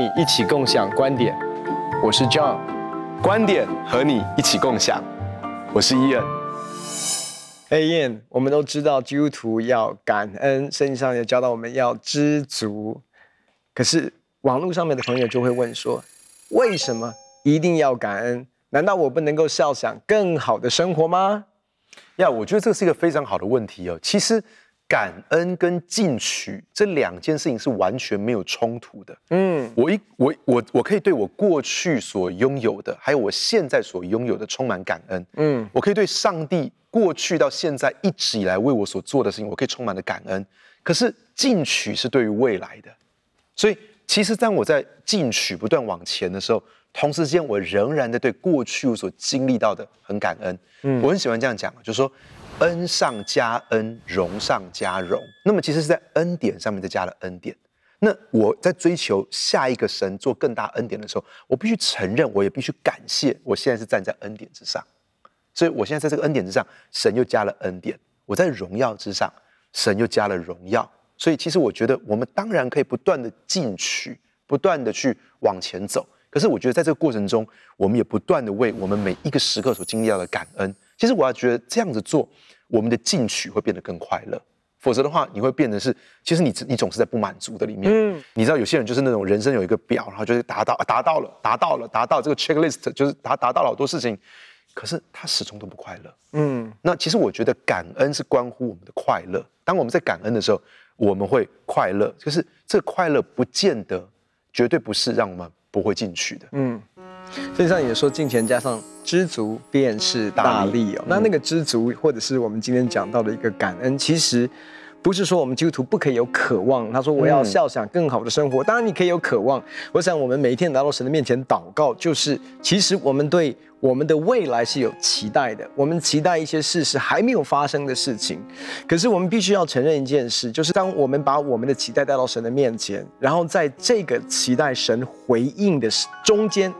你一起共享观点，我是 John，观点和你一起共享，我是 Ian。哎，Ian，我们都知道基督徒要感恩，圣经上也教导我们要知足。可是网络上面的朋友就会问说，为什么一定要感恩？难道我不能够设想更好的生活吗？呀，我觉得这是一个非常好的问题哦。其实。感恩跟进取这两件事情是完全没有冲突的。嗯，我一我我我可以对我过去所拥有的，还有我现在所拥有的充满感恩。嗯，我可以对上帝过去到现在一直以来为我所做的事情，我可以充满了感恩。可是进取是对于未来的，所以其实当我在进取不断往前的时候，同时间我仍然在对过去我所经历到的很感恩。嗯，我很喜欢这样讲，就是说。恩上加恩，荣上加荣。那么其实是在恩典上面再加了恩典。那我在追求下一个神做更大恩典的时候，我必须承认，我也必须感谢，我现在是站在恩典之上。所以我现在在这个恩典之上，神又加了恩典。我在荣耀之上，神又加了荣耀。所以其实我觉得，我们当然可以不断的进取，不断的去往前走。可是我觉得在这个过程中，我们也不断的为我们每一个时刻所经历到的感恩。其实我要觉得这样子做，我们的进取会变得更快乐。否则的话，你会变得是，其实你你总是在不满足的里面。嗯，你知道有些人就是那种人生有一个表，然后就是达到达到了，达到了，达到这个 checklist，就是达达到了好多事情，可是他始终都不快乐。嗯，那其实我觉得感恩是关乎我们的快乐。当我们在感恩的时候，我们会快乐。就是这个快乐不见得，绝对不是让我们不会进取的。嗯。圣经上也说，金钱加上知足便是大利哦。那那个知足，或者是我们今天讲到的一个感恩，其实不是说我们基督徒不可以有渴望。他说我要笑想更好的生活，当然你可以有渴望。我想我们每一天来到神的面前祷告，就是其实我们对我们的未来是有期待的。我们期待一些事是还没有发生的事情，可是我们必须要承认一件事，就是当我们把我们的期待带到神的面前，然后在这个期待神回应的中间。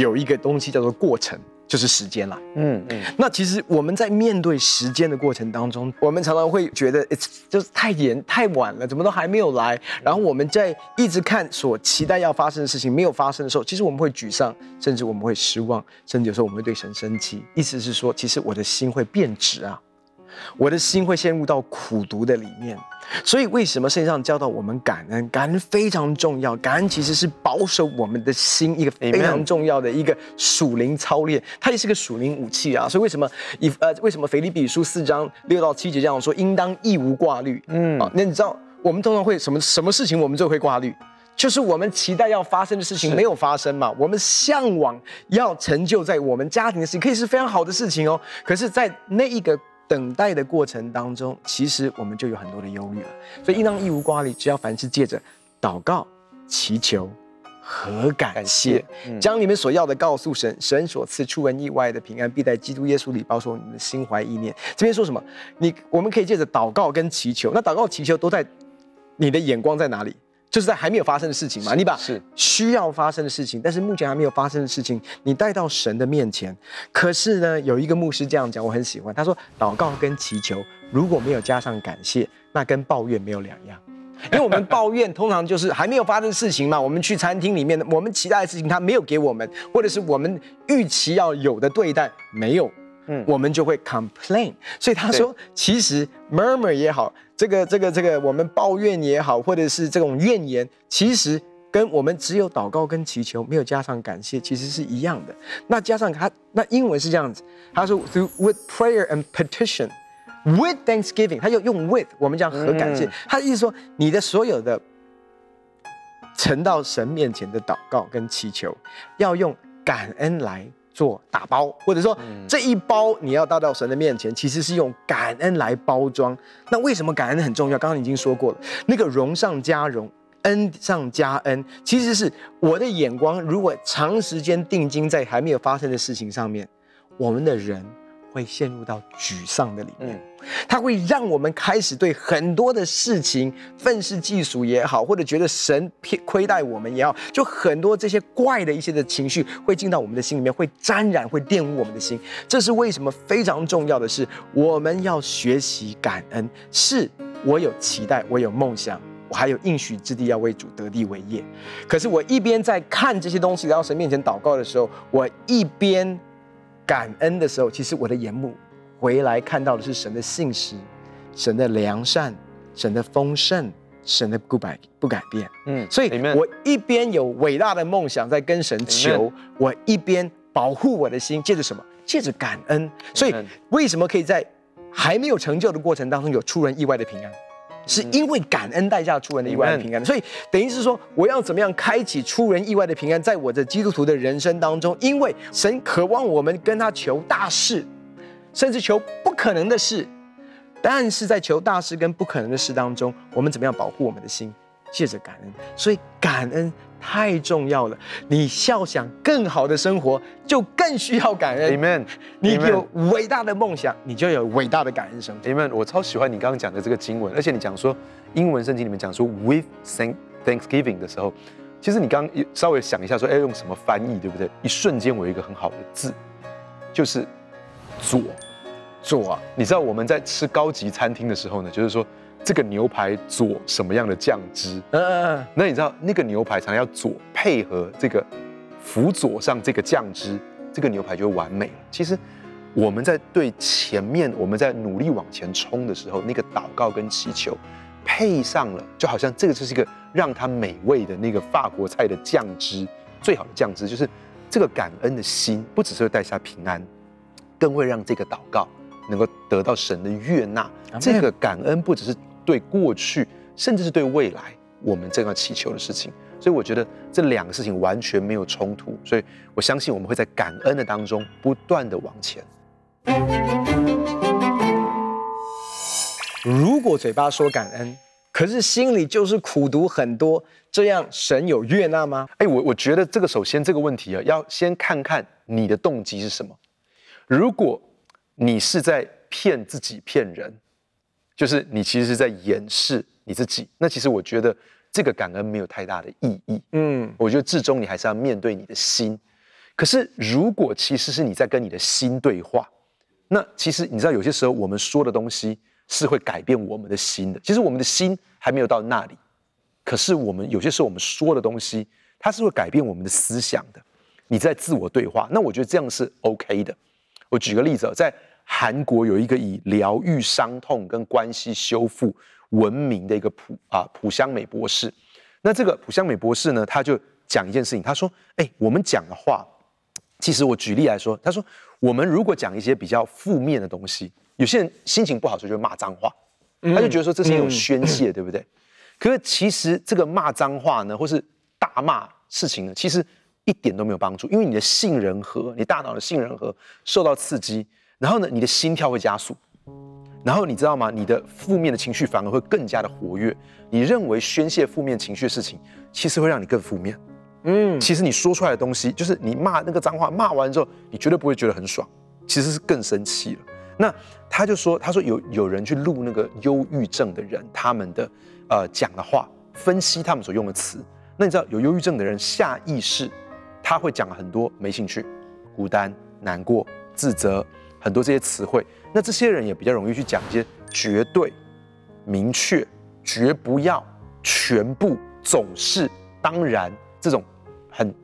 有一个东西叫做过程，就是时间啦。嗯嗯。那其实我们在面对时间的过程当中，我们常常会觉得就是太严太晚了，怎么都还没有来。然后我们在一直看所期待要发生的事情没有发生的时候，其实我们会沮丧，甚至我们会失望，甚至有时候我们会对神生气。意思是说，其实我的心会变质啊。我的心会陷入到苦毒的里面，所以为什么圣经上教导我们感恩？感恩非常重要，感恩其实是保守我们的心一个非常重要的一个属灵操练，它也是个属灵武器啊。所以为什么以呃为什么腓立比书四章六到七节这样说？应当一无挂虑。嗯啊，那你知道我们通常会什么什么事情我们就会挂虑？就是我们期待要发生的事情没有发生嘛。我们向往要成就在我们家庭的事情，可以是非常好的事情哦。可是，在那一个等待的过程当中，其实我们就有很多的忧虑了。所以应当一无挂虑，只要凡事借着祷告、祈求和感谢，将你们所要的告诉神，神所赐出人意外的平安，必在基督耶稣里保守你们的心怀意念。这边说什么？你我们可以借着祷告跟祈求，那祷告祈求都在你的眼光在哪里？就是在还没有发生的事情嘛，你把是需要发生的事情，但是目前还没有发生的事情，你带到神的面前。可是呢，有一个牧师这样讲，我很喜欢。他说，祷告跟祈求如果没有加上感谢，那跟抱怨没有两样。因为我们抱怨通常就是还没有发生的事情嘛。我们去餐厅里面，我们期待的事情他没有给我们，或者是我们预期要有的对待没有，嗯，我们就会 complain。所以他说，其实 murmur 也好。这个这个这个，我们抱怨也好，或者是这种怨言，其实跟我们只有祷告跟祈求，没有加上感谢，其实是一样的。那加上他，那英文是这样子，他说 through with prayer and petition with thanksgiving，他就用 with，我们讲和感谢，他的意思说，你的所有的呈到神面前的祷告跟祈求，要用感恩来。做打包，或者说这一包你要带到神的面前，其实是用感恩来包装。那为什么感恩很重要？刚刚已经说过了，那个荣上加荣，恩上加恩，其实是我的眼光。如果长时间定睛在还没有发生的事情上面，我们的人。会陷入到沮丧的里面，它会让我们开始对很多的事情愤世嫉俗也好，或者觉得神偏亏待我们也好，就很多这些怪的一些的情绪会进到我们的心里面，会沾染，会玷污我们的心。这是为什么非常重要的是，我们要学习感恩。是我有期待，我有梦想，我还有应许之地要为主得地为业。可是我一边在看这些东西，来到神面前祷告的时候，我一边感恩的时候，其实我的眼目回来看到的是神的信实、神的良善、神的丰盛、神的不改不改变。嗯，所以我一边有伟大的梦想在跟神求，我一边保护我的心，借着什么？借着感恩。所以为什么可以在还没有成就的过程当中有出人意外的平安？是因为感恩代价出人的意外的平安，所以等于是说，我要怎么样开启出人意外的平安，在我的基督徒的人生当中，因为神渴望我们跟他求大事，甚至求不可能的事，但是在求大事跟不可能的事当中，我们怎么样保护我们的心？借着感恩，所以感恩太重要了。你笑想更好的生活，就更需要感恩。Amen。你有伟大的梦想，你就有伟大的感恩生活。Amen。我超喜欢你刚刚讲的这个经文，而且你讲说英文圣经里面讲说 with thank Thanksgiving 的时候，其实你刚刚稍微想一下说，哎，用什么翻译，对不对？一瞬间我有一个很好的字，就是左。做啊。你知道我们在吃高级餐厅的时候呢，就是说。这个牛排佐什么样的酱汁？嗯嗯嗯。那你知道那个牛排常常要佐配合这个辅佐上这个酱汁，这个牛排就完美了。其实我们在对前面我们在努力往前冲的时候，那个祷告跟祈求配上了，就好像这个就是一个让它美味的那个法国菜的酱汁，最好的酱汁就是这个感恩的心，不只是会带下平安，更会让这个祷告能够得到神的悦纳。这个感恩不只是。对过去，甚至是对未来，我们正要祈求的事情，所以我觉得这两个事情完全没有冲突，所以我相信我们会在感恩的当中不断的往前。如果嘴巴说感恩，可是心里就是苦读很多，这样神有悦纳吗？哎，我我觉得这个首先这个问题啊，要先看看你的动机是什么。如果你是在骗自己、骗人。就是你其实是在掩饰你自己，那其实我觉得这个感恩没有太大的意义。嗯，我觉得至终你还是要面对你的心。可是如果其实是你在跟你的心对话，那其实你知道有些时候我们说的东西是会改变我们的心的。其实我们的心还没有到那里，可是我们有些时候我们说的东西，它是会改变我们的思想的。你在自我对话，那我觉得这样是 OK 的。我举个例子，在。韩国有一个以疗愈伤痛跟关系修复闻名的一个朴啊朴香美博士，那这个朴香美博士呢，他就讲一件事情，他说：“哎，我们讲的话，其实我举例来说，他说我们如果讲一些比较负面的东西，有些人心情不好的时候就骂脏话，他就觉得说这是一种宣泄，对不对？可是其实这个骂脏话呢，或是大骂事情呢，其实一点都没有帮助，因为你的杏仁核，你大脑的杏仁核受到刺激。”然后呢，你的心跳会加速，然后你知道吗？你的负面的情绪反而会更加的活跃。你认为宣泄负面情绪的事情，其实会让你更负面。嗯，其实你说出来的东西，就是你骂那个脏话，骂完之后，你绝对不会觉得很爽，其实是更生气了。那他就说，他说有有人去录那个忧郁症的人，他们的呃讲的话，分析他们所用的词。那你知道有忧郁症的人下意识他会讲很多没兴趣、孤单、难过、自责。很多这些词汇，那这些人也比较容易去讲一些绝对、明确、绝不要、全部、总是、当然这种很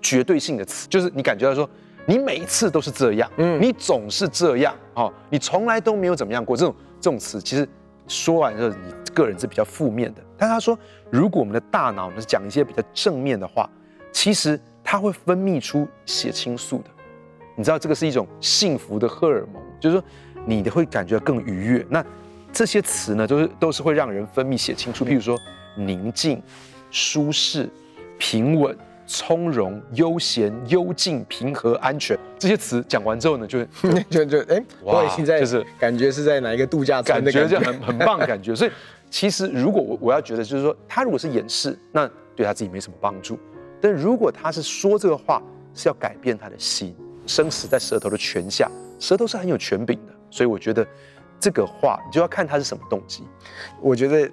绝对性的词，就是你感觉到说，你每一次都是这样，嗯，你总是这样，哦，你从来都没有怎么样过，这种这种词，其实说完之后，你个人是比较负面的。但他说，如果我们的大脑呢是讲一些比较正面的话，其实它会分泌出血清素的。你知道这个是一种幸福的荷尔蒙，就是说你的会感觉更愉悦。那这些词呢，都是都是会让人分泌血清素，譬如说宁静、舒适、平稳、从容、悠闲、幽静、平和、安全。这些词讲完之后呢，就 就就哎，我已经在就是感觉是在哪一个度假村的感觉，感觉就很很棒的感觉。所以其实如果我我要觉得就是说，他如果是掩饰，那对他自己没什么帮助。但如果他是说这个话，是要改变他的心。生死在舌头的权下，舌头是很有权柄的，所以我觉得这个话你就要看他是什么动机。我觉得，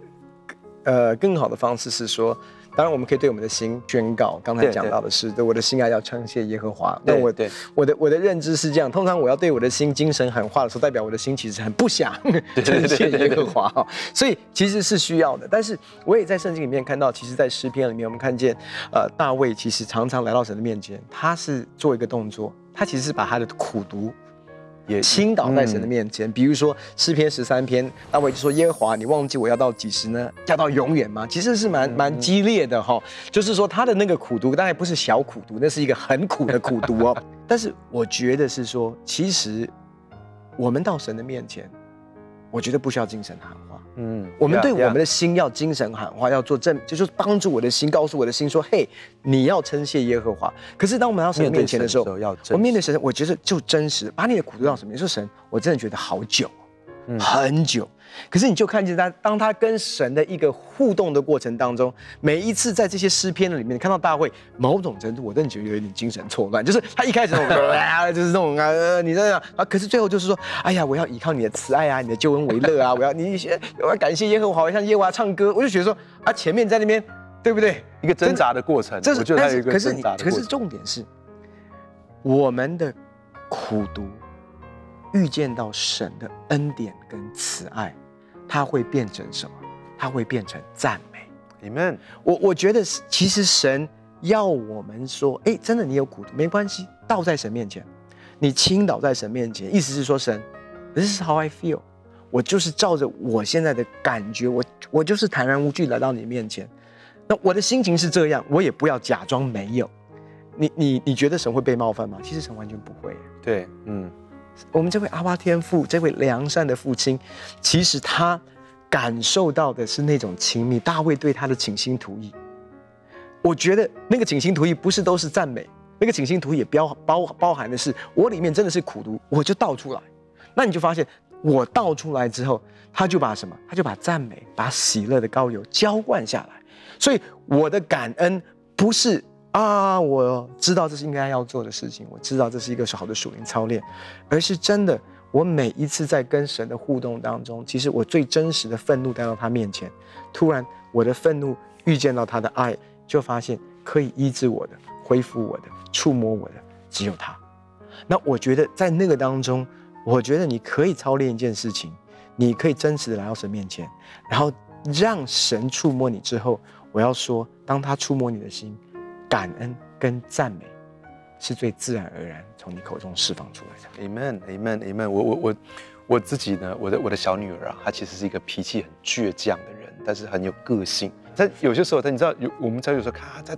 呃，更好的方式是说，当然我们可以对我们的心宣告，刚才讲到的是，我的心爱要称谢耶和华。那我对我的我的认知是这样，通常我要对我的心精神喊话的时候，代表我的心其实很不想 称谢耶和华，所以其实是需要的。但是我也在圣经里面看到，其实，在诗篇里面，我们看见，呃，大卫其实常常来到神的面前，他是做一个动作，他其实是把他的苦读。也倾倒在神的面前，嗯、比如说诗篇十三篇，大卫就说：“耶和华，你忘记我要到几时呢？要到永远吗？”其实是蛮蛮激烈的哈，就是说他的那个苦读，当然不是小苦读，那是一个很苦的苦读哦。但是我觉得是说，其实我们到神的面前，我觉得不需要精神喊话。嗯，我们对我们的心要精神喊话，要做正，就是帮助我的心，告诉我的心说：“嘿，你要称谢耶和华。”可是当我们到神面前的时候，我面对神，我觉得就真实，把你的苦读到什么？你说神，我真的觉得好久，很久。可是你就看见他，当他跟神的一个互动的过程当中，每一次在这些诗篇的里面，你看到大卫某种程度，我真的觉得有一点精神错乱，就是他一开始啊，就是那种啊，你这样啊，可是最后就是说，哎呀，我要依靠你的慈爱啊，你的救恩为乐啊，我要你先，我要感谢耶和华，我要向耶和华唱歌，我就觉得说啊，前面在那边，对不对？一个挣扎的过程，这是，我觉得他有一个挣扎的过程。可是，可是重点是，我们的苦读遇见到神的恩典跟慈爱。它会变成什么？它会变成赞美。Amen。我我觉得其实神要我们说，哎，真的你有苦毒没关系，倒在神面前，你倾倒在神面前，意思是说，神，This is how I feel，我就是照着我现在的感觉，我我就是坦然无惧来到你面前。那我的心情是这样，我也不要假装没有。你你你觉得神会被冒犯吗？其实神完全不会。对，嗯。我们这位阿巴天父，这位良善的父亲，其实他感受到的是那种亲密。大卫对他的倾心吐意，我觉得那个倾心吐意不是都是赞美，那个倾心吐意也包包包含的是我里面真的是苦毒，我就倒出来。那你就发现我倒出来之后，他就把什么？他就把赞美、把喜乐的膏油浇灌下来。所以我的感恩不是。啊，我知道这是应该要做的事情，我知道这是一个好的属灵操练，而是真的，我每一次在跟神的互动当中，其实我最真实的愤怒带到他面前，突然我的愤怒遇见到他的爱，就发现可以医治我的、恢复我的、触摸我的，只有他。那我觉得在那个当中，我觉得你可以操练一件事情，你可以真实的来到神面前，然后让神触摸你之后，我要说，当他触摸你的心。感恩跟赞美是最自然而然从你口中释放出来的。Amen，Amen，Amen。我我我我自己呢，我的我的小女儿啊，她其实是一个脾气很倔强的人，但是很有个性。但有些时候，她你知道有我们才有时候看她在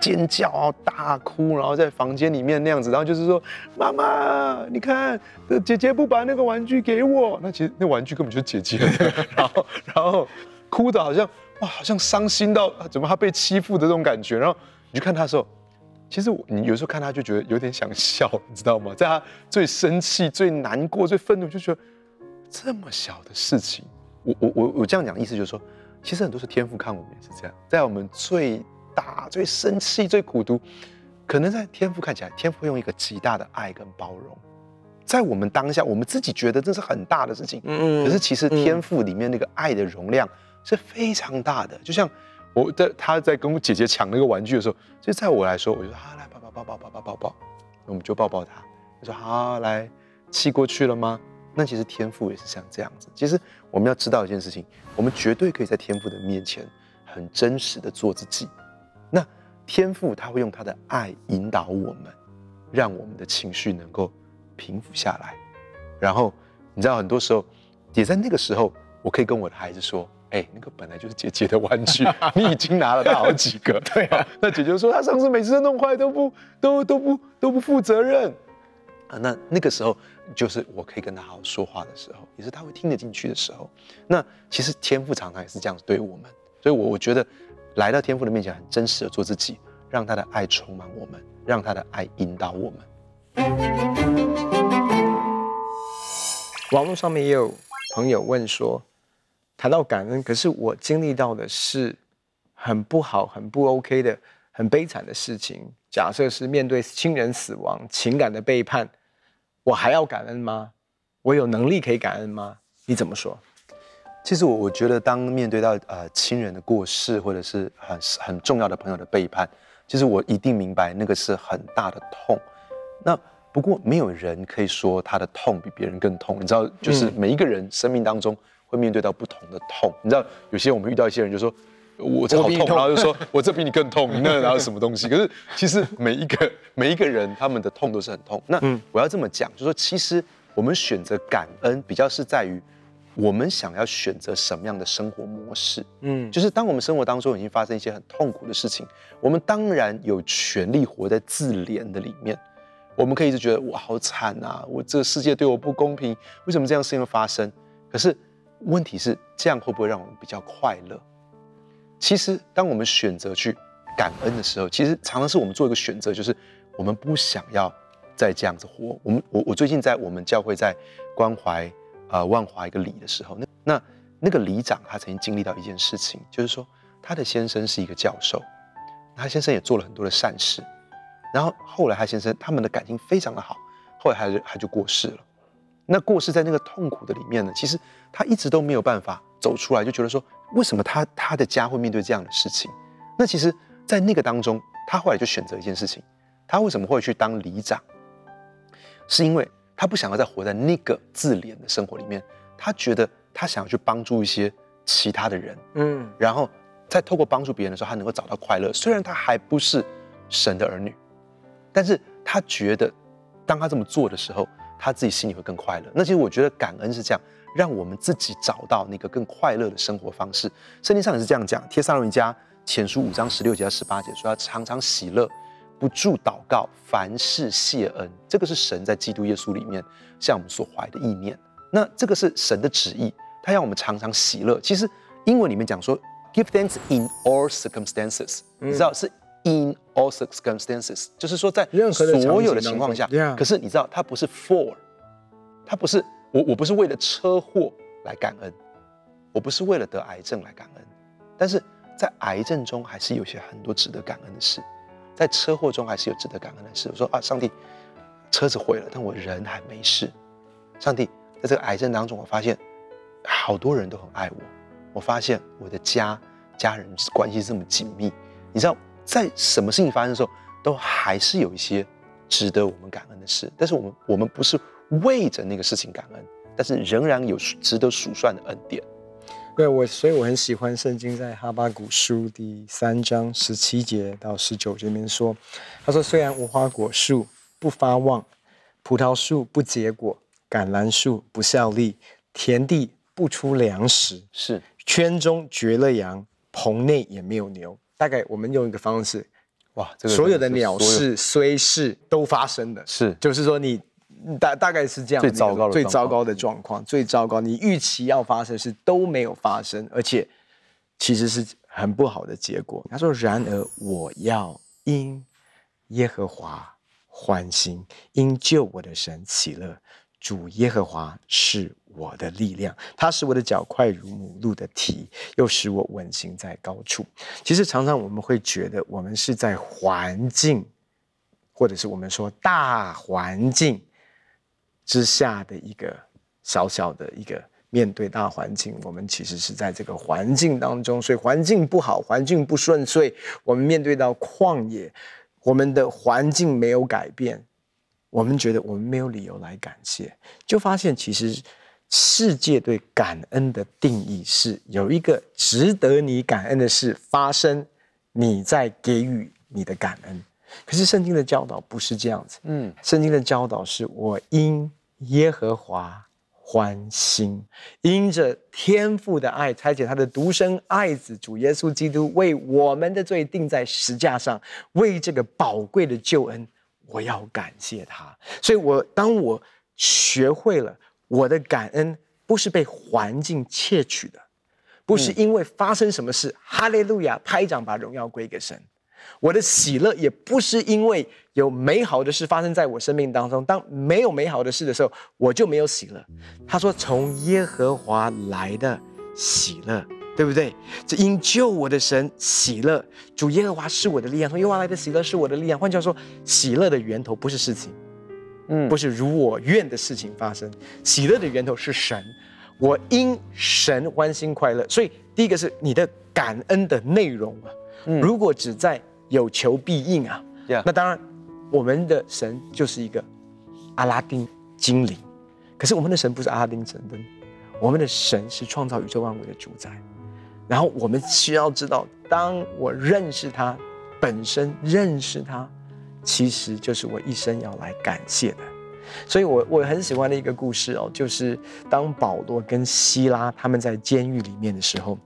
尖叫啊、大哭，然后在房间里面那样子，然后就是说：“妈妈，你看，姐姐不把那个玩具给我。”那其实那玩具根本就是姐姐。然后然后哭的好像哇，好像伤心到怎么她被欺负的这种感觉，然后。你去看他的时候，其实我你有时候看他就觉得有点想笑，你知道吗？在他最生气、最难过、最愤怒，就觉得这么小的事情，我我我我这样讲意思就是说，其实很多时候天赋看我们也是这样，在我们最大、最生气、最苦读，可能在天赋看起来，天赋会用一个极大的爱跟包容，在我们当下，我们自己觉得这是很大的事情，可是其实天赋里面那个爱的容量是非常大的，就像。我在他在跟我姐姐抢那个玩具的时候，就在我来说，我就说好来抱抱抱抱抱抱抱抱，我们就抱抱他。他说好来，气过去了吗？那其实天赋也是像这样子。其实我们要知道一件事情，我们绝对可以在天赋的面前很真实的做自己。那天赋他会用他的爱引导我们，让我们的情绪能够平复下来。然后你知道很多时候，也在那个时候，我可以跟我的孩子说。哎、欸，那个本来就是姐姐的玩具，你已经拿了她好几个。对啊，那姐姐说她上次每次都弄坏都不都都不都不负责任啊。那那个时候就是我可以跟她好好说话的时候，也是她会听得进去的时候。那其实天赋常常也是这样子对我们，所以我我觉得来到天赋的面前，很真实的做自己，让他的爱充满我们，让他的爱引导我们。网络上面也有朋友问说。谈到感恩，可是我经历到的是很不好、很不 OK 的、很悲惨的事情。假设是面对亲人死亡、情感的背叛，我还要感恩吗？我有能力可以感恩吗？你怎么说？其实我我觉得，当面对到呃亲人的过世，或者是很很重要的朋友的背叛，其实我一定明白那个是很大的痛。那不过没有人可以说他的痛比别人更痛，你知道，就是每一个人生命当中会面对到不同的痛。你知道，有些我们遇到一些人就说，我这好痛，然后就说 我这比你更痛，那然后什么东西？可是其实每一个每一个人他们的痛都是很痛。那我要这么讲，就说其实我们选择感恩，比较是在于。我们想要选择什么样的生活模式？嗯，就是当我们生活当中已经发生一些很痛苦的事情，我们当然有权利活在自怜的里面。我们可以一直觉得哇，好惨啊！我这个世界对我不公平，为什么这样事情会发生？可是问题是，这样会不会让我们比较快乐？其实，当我们选择去感恩的时候，其实常常是我们做一个选择，就是我们不想要再这样子活。我们我我最近在我们教会在关怀。呃，万华一个里的时候，那那那个里长他曾经经历到一件事情，就是说他的先生是一个教授，他先生也做了很多的善事，然后后来他先生他们的感情非常的好，后来他就他就过世了。那过世在那个痛苦的里面呢，其实他一直都没有办法走出来，就觉得说为什么他他的家会面对这样的事情？那其实，在那个当中，他后来就选择一件事情，他为什么会去当里长？是因为。他不想要再活在那个自怜的生活里面，他觉得他想要去帮助一些其他的人，嗯，然后在透过帮助别人的时候，他能够找到快乐。虽然他还不是神的儿女，但是他觉得当他这么做的时候，他自己心里会更快乐。那其实我觉得感恩是这样，让我们自己找到那个更快乐的生活方式。圣经上也是这样讲，《帖撒罗尼迦前书》五章十六节到十八节说，要常常喜乐。不住祷告，凡事谢恩，这个是神在基督耶稣里面向我们所怀的意念。那这个是神的旨意，他要我们常常喜乐。其实英文里面讲说，give thanks in all circumstances，嗯，你知道是 in all circumstances，就是说在任何所有的情况下。可是你知道，它不是 for，它不是我，我不是为了车祸来感恩，我不是为了得癌症来感恩，但是在癌症中还是有些很多值得感恩的事。在车祸中还是有值得感恩的事。我说啊，上帝，车子毁了，但我人还没事。上帝，在这个癌症当中，我发现好多人都很爱我。我发现我的家家人关系这么紧密。你知道，在什么事情发生的时候，都还是有一些值得我们感恩的事。但是我们我们不是为着那个事情感恩，但是仍然有值得数算的恩典。对我，所以我很喜欢圣经在哈巴谷书第三章十七节到十九节里面说，他说：“虽然无花果树不发旺，葡萄树不结果，橄榄树不效力，田地不出粮食，是圈中绝了羊，棚内也没有牛。大概我们用一个方式，哇，这个、所有的鸟事虽是都发生的，是，就是说你。”大大概是这样，最糟糕的最糟糕的状况，最糟糕，你预期要发生是都没有发生，而且其实是很不好的结果。他说：“然而我要因耶和华欢心，因救我的神喜乐。主耶和华是我的力量，他使我的脚快如母鹿的蹄，又使我稳行在高处。”其实常常我们会觉得，我们是在环境，或者是我们说大环境。之下的一个小小的一个面对大环境，我们其实是在这个环境当中，所以环境不好，环境不顺遂，我们面对到旷野，我们的环境没有改变，我们觉得我们没有理由来感谢，就发现其实世界对感恩的定义是有一个值得你感恩的事发生，你在给予你的感恩。可是圣经的教导不是这样子，嗯，圣经的教导是我因耶和华欢心，因着天父的爱，差遣他的独生爱子主耶稣基督为我们的罪定在十架上，为这个宝贵的救恩，我要感谢他。所以我，我当我学会了我的感恩，不是被环境窃取的，不是因为发生什么事，嗯、哈利路亚，拍掌把荣耀归给神。我的喜乐也不是因为有美好的事发生在我生命当中，当没有美好的事的时候，我就没有喜乐。他说：“从耶和华来的喜乐，对不对？这因救我的神喜乐，主耶和华是我的力量。从耶和华来的喜乐是我的力量。换句话说，喜乐的源头不是事情，嗯，不是如我愿的事情发生，喜乐的源头是神。我因神欢欣快乐。所以第一个是你的感恩的内容啊，嗯、如果只在有求必应啊那当然我们的神就是一个阿拉丁精灵。可是我们的神不是阿拉丁神灯，我们的神是创造宇宙万物的主宰。然后我们需要知道，当我认识他本身，认识他，其实就是我一生要来感谢的。所以我我很喜欢的一个故事哦，就是当保罗跟希拉他们在监狱里面的时候。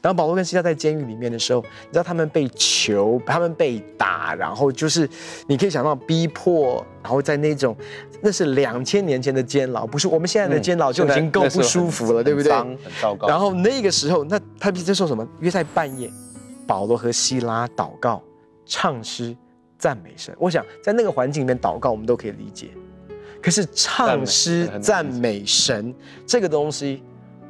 当保罗跟希拉在监狱里面的时候，你知道他们被囚，他们被打，然后就是你可以想到逼迫，然后在那种那是两千年前的监牢，不是我们现在的监牢就已经够不舒服了，对不对？很糟糕。然后那个时候，那他们在说什么？约在半夜，保罗和希拉祷告、唱诗、赞美神。我想在那个环境里面祷告，我们都可以理解。可是唱诗赞美神这个东西。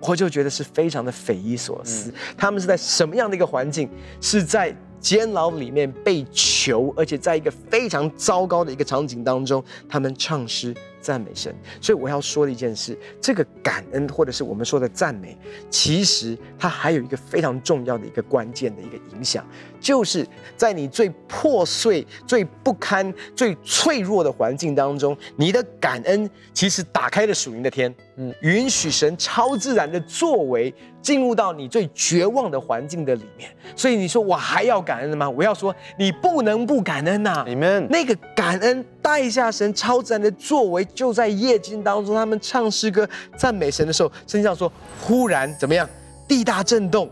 我就觉得是非常的匪夷所思，他们是在什么样的一个环境？是在监牢里面被囚，而且在一个非常糟糕的一个场景当中，他们唱诗。赞美神，所以我要说的一件事，这个感恩或者是我们说的赞美，其实它还有一个非常重要的一个关键的一个影响，就是在你最破碎、最不堪、最脆弱的环境当中，你的感恩其实打开了属灵的天，嗯，允许神超自然的作为进入到你最绝望的环境的里面。所以你说我还要感恩吗？我要说你不能不感恩呐，Amen。那个感恩带下神超自然的作为。就在夜间当中，他们唱诗歌赞美神的时候，圣经上说，忽然怎么样，地大震动，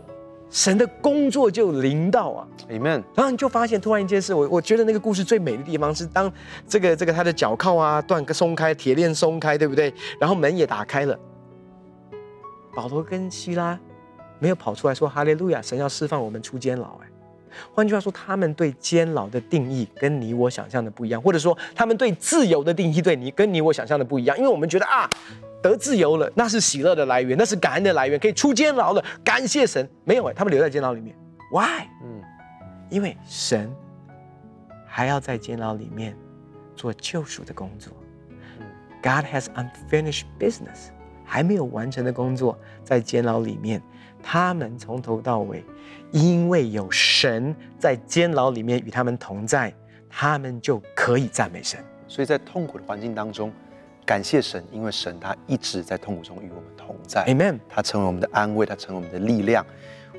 神的工作就临到啊，Amen。然后你就发现，突然一件事，我我觉得那个故事最美的地方是，当这个这个他的脚铐啊断个松开，铁链松开，对不对？然后门也打开了，保罗跟希拉没有跑出来说哈利路亚，神要释放我们出监牢，哎。换句话说，他们对监牢的定义跟你我想象的不一样，或者说他们对自由的定义对你跟你我想象的不一样。因为我们觉得啊，得自由了，那是喜乐的来源，那是感恩的来源，可以出监牢了，感谢神。没有哎，他们留在监牢里面，Why？嗯，因为神还要在监牢里面做救赎的工作。God has unfinished business，还没有完成的工作在监牢里面，他们从头到尾。因为有神在监牢里面与他们同在，他们就可以赞美神。所以在痛苦的环境当中，感谢神，因为神他一直在痛苦中与我们同在。Amen。他成为我们的安慰，他成为我们的力量。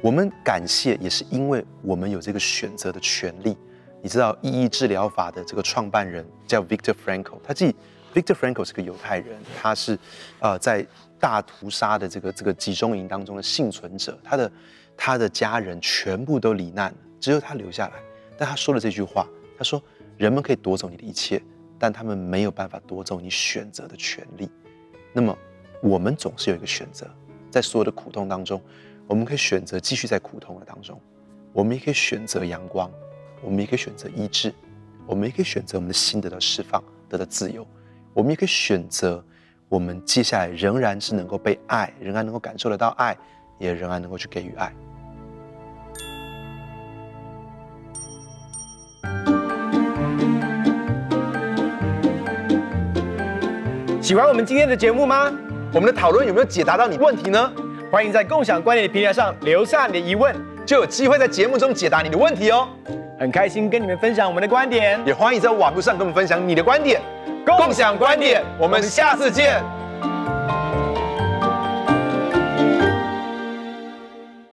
我们感谢也是因为我们有这个选择的权利。你知道，意义治疗法的这个创办人叫 Victor Frankl，他自己 Victor Frankl 是个犹太人，他是呃在大屠杀的这个这个集中营当中的幸存者，他的。他的家人全部都罹难了，只有他留下来。但他说了这句话：“他说，人们可以夺走你的一切，但他们没有办法夺走你选择的权利。那么，我们总是有一个选择，在所有的苦痛当中，我们可以选择继续在苦痛的当中，我们也可以选择阳光，我们也可以选择医治，我们也可以选择我们的心得到释放，得到自由。我们也可以选择，我们接下来仍然是能够被爱，仍然能够感受得到爱，也仍然能够去给予爱。”喜欢我们今天的节目吗？我们的讨论有没有解答到你问题呢？欢迎在共享观点的平台上留下你的疑问，就有机会在节目中解答你的问题哦。很开心跟你们分享我们的观点，也欢迎在网络上跟我们分享你的观点。共享观点，我们下次见。